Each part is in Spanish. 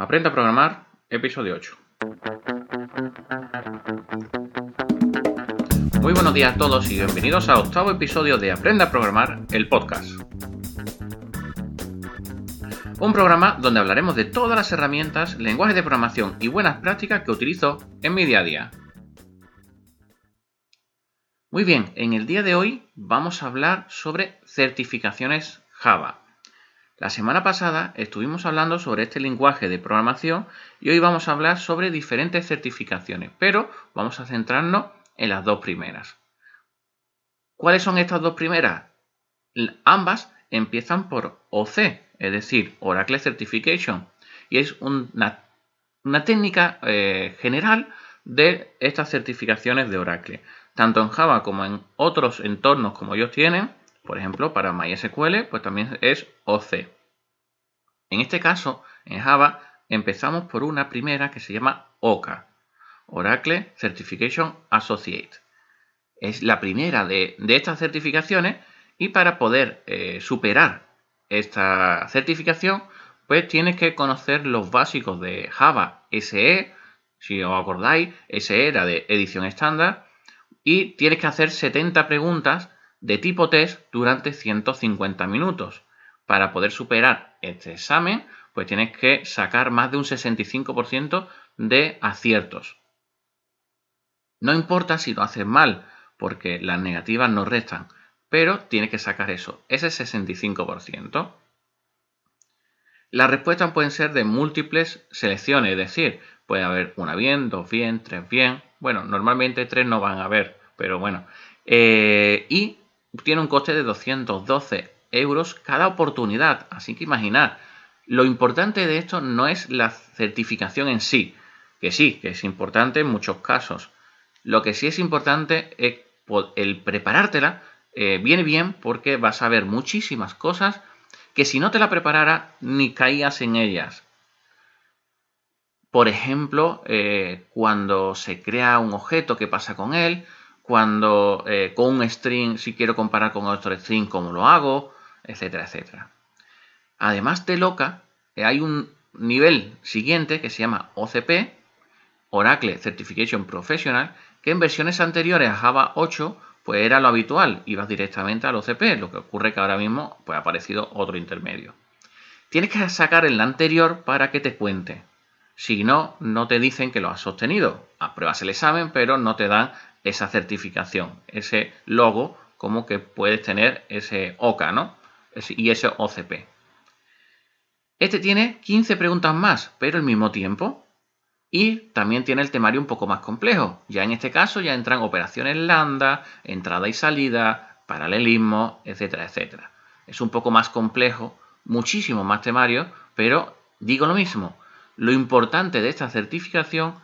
Aprenda a programar, episodio 8. Muy buenos días a todos y bienvenidos al octavo episodio de Aprenda a programar, el podcast. Un programa donde hablaremos de todas las herramientas, lenguajes de programación y buenas prácticas que utilizo en mi día a día. Muy bien, en el día de hoy vamos a hablar sobre certificaciones Java. La semana pasada estuvimos hablando sobre este lenguaje de programación y hoy vamos a hablar sobre diferentes certificaciones, pero vamos a centrarnos en las dos primeras. ¿Cuáles son estas dos primeras? Ambas empiezan por OC, es decir, Oracle Certification, y es una, técnica eh, general de estas certificaciones de Oracle tanto en Java como en otros entornos como ellos tienen, por ejemplo, para MySQL, pues también es OC. En este caso, en Java, empezamos por una primera que se llama OCA, Oracle Certification Associate. Es la primera de, estas certificaciones y para poder eh, superar esta certificación, pues tienes que conocer los básicos de Java SE, si os acordáis, SE era de edición estándar, y tienes que hacer 70 preguntas de tipo test durante 150 minutos. Para poder superar este examen, pues tienes que sacar más de un 65% de aciertos. No importa si lo haces mal, porque las negativas no restan, pero tienes que sacar eso, ese 65%. Las respuestas pueden ser de múltiples selecciones, es decir, puede haber una bien, dos bien, tres bien, bueno, normalmente tres no van a haber, pero bueno. Eh, y tiene un coste de 212 euros cada oportunidad. Así que imaginar, lo importante de esto no es la certificación en sí, que sí, que es importante en muchos casos. Lo que sí es importante es el preparártela. Eh, viene bien porque vas a ver muchísimas cosas que si no te la preparara ni caías en ellas. Por ejemplo, eh, cuando se crea un objeto, ¿qué pasa con él? Cuando eh, con un string, si quiero comparar con otro string, ¿cómo lo hago? Etcétera, etcétera. Además de Loca, eh, hay un nivel siguiente que se llama OCP, Oracle Certification Professional, que en versiones anteriores a Java 8 pues era lo habitual, ibas directamente al OCP, lo que ocurre que ahora mismo pues, ha aparecido otro intermedio. Tienes que sacar el anterior para que te cuente. Si no, no te dicen que lo has sostenido. Apruebas el examen, pero no te dan esa certificación, ese logo, como que puedes tener ese OCA, ¿no? Y ese OCP. Este tiene 15 preguntas más, pero al mismo tiempo. Y también tiene el temario un poco más complejo. Ya en este caso ya entran operaciones lambda, entrada y salida, paralelismo, etcétera, etcétera. Es un poco más complejo, muchísimo más temario, pero digo lo mismo, lo importante de esta certificación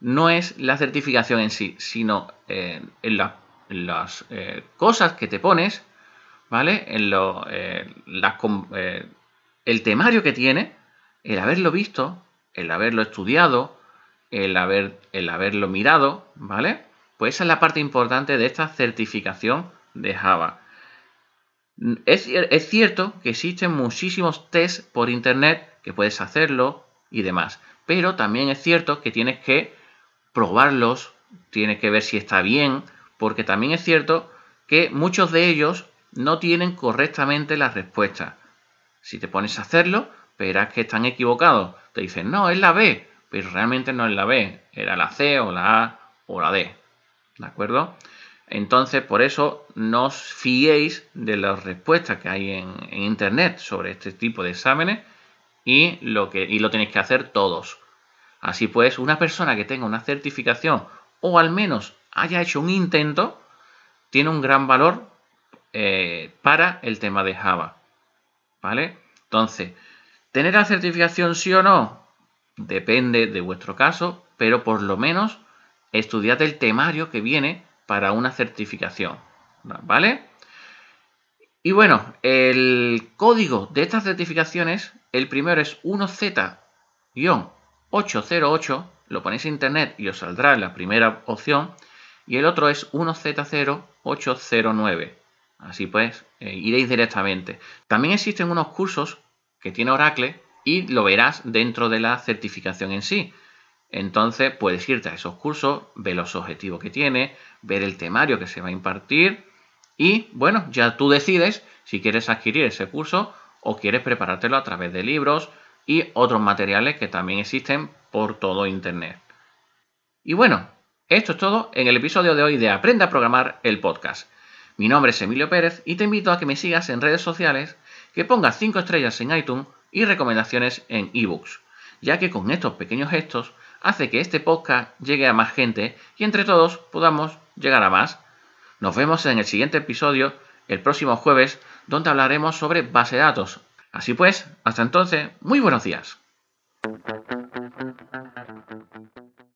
no es la certificación en sí, sino eh, en, las eh, cosas que te pones, ¿vale? En lo, eh, el temario que tiene, el haberlo visto, el haberlo estudiado, el haberlo mirado, ¿vale? Pues esa es la parte importante de esta certificación de Java. Es, es cierto que existen muchísimos tests por internet que puedes hacerlo, y demás. Pero también es cierto que tienes que probarlos, tienes que ver si está bien, porque también es cierto que muchos de ellos no tienen correctamente la respuesta. Si te pones a hacerlo, verás que están equivocados. Te dicen, no, es la B, pero realmente no es la B, era la C o la A o la D. ¿De acuerdo? Entonces, por eso no os fiéis de las respuestas que hay en, en Internet sobre este tipo de exámenes, y lo, que, y lo tenéis que hacer todos. Así pues, una persona que tenga una certificación o al menos haya hecho un intento, tiene un gran valor eh, para el tema de Java. ¿Vale? Entonces, ¿tener la certificación sí o no? Depende de vuestro caso, pero por lo menos estudiad el temario que viene para una certificación. ¿Vale? Y bueno, el código de estas certificaciones el primero es 1Z-808, lo ponéis en internet y os saldrá la primera opción. Y el otro es 1Z0809. Así pues, eh, iréis directamente. También existen unos cursos que tiene Oracle y lo verás dentro de la certificación en sí. Entonces puedes irte a esos cursos, ver los objetivos que tiene, ver el temario que se va a impartir y bueno, ya tú decides si quieres adquirir ese curso o quieres preparártelo a través de libros y otros materiales que también existen por todo Internet. Y bueno, esto es todo en el episodio de hoy de Aprenda a Programar el podcast. Mi nombre es Emilio Pérez y te invito a que me sigas en redes sociales, que pongas 5 estrellas en iTunes y recomendaciones en ebooks, ya que con estos pequeños gestos hace que este podcast llegue a más gente y entre todos podamos llegar a más. Nos vemos en el siguiente episodio el próximo jueves, donde hablaremos sobre base de datos. Así pues, hasta entonces, muy buenos días.